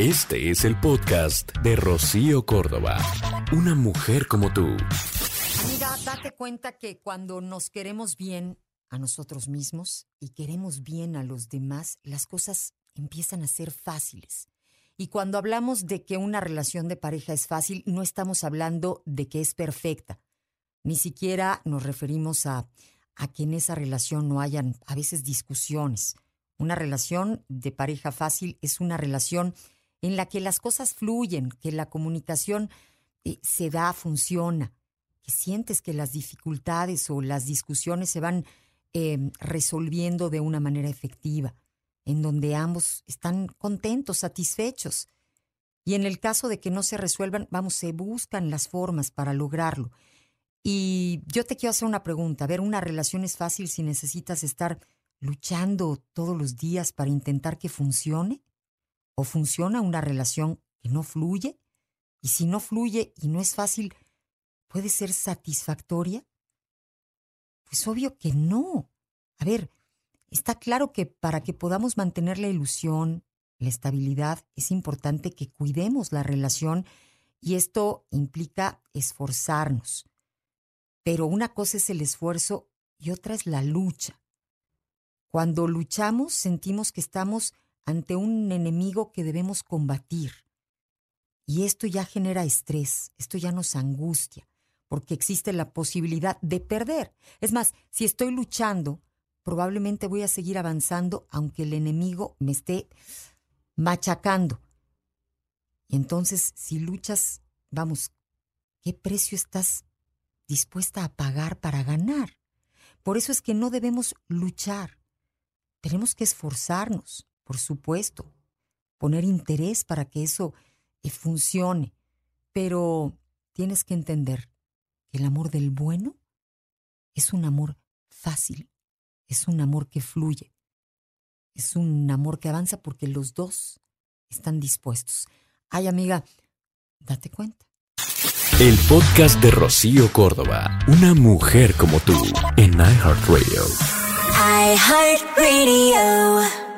Este es el podcast de Rocío Córdoba. Una mujer como tú. Mira, date cuenta que cuando nos queremos bien a nosotros mismos y queremos bien a los demás, las cosas empiezan a ser fáciles. Y cuando hablamos de que una relación de pareja es fácil, no estamos hablando de que es perfecta. Ni siquiera nos referimos a, a que en esa relación no hayan a veces discusiones. Una relación de pareja fácil es una relación en la que las cosas fluyen, que la comunicación eh, se da, funciona, que sientes que las dificultades o las discusiones se van em, resolviendo de una manera efectiva, en donde ambos están contentos, satisfechos. Y en el caso de que no se resuelvan, vamos, se buscan las formas para lograrlo. Y yo te quiero hacer una pregunta. Ver, una relación es fácil si necesitas estar luchando todos los días para intentar que funcione? ¿O funciona una relación que no fluye? Y si no fluye y no es fácil, ¿puede ser satisfactoria? Pues obvio que no. A ver, está claro que para que podamos mantener la ilusión, la estabilidad, es importante que cuidemos la relación y esto implica esforzarnos. Pero una cosa es el esfuerzo y otra es la lucha. Cuando luchamos sentimos que estamos ante un enemigo que debemos combatir. Y esto ya genera estrés, esto ya nos angustia, porque existe la posibilidad de perder. Es más, si estoy luchando, probablemente voy a seguir avanzando aunque el enemigo me esté machacando. Y entonces, si luchas, vamos, ¿qué precio estás dispuesta a pagar para ganar? Por eso es que no debemos luchar. Tenemos que esforzarnos, por supuesto, poner interés para que eso eh, funcione, pero tienes que entender que el amor del bueno es un amor fácil, es un amor que fluye, es un amor que avanza porque los dos están dispuestos. Ay, amiga, date cuenta. El podcast de Rocío Córdoba, una mujer como tú, en iHeartRadio. iHeartRadio.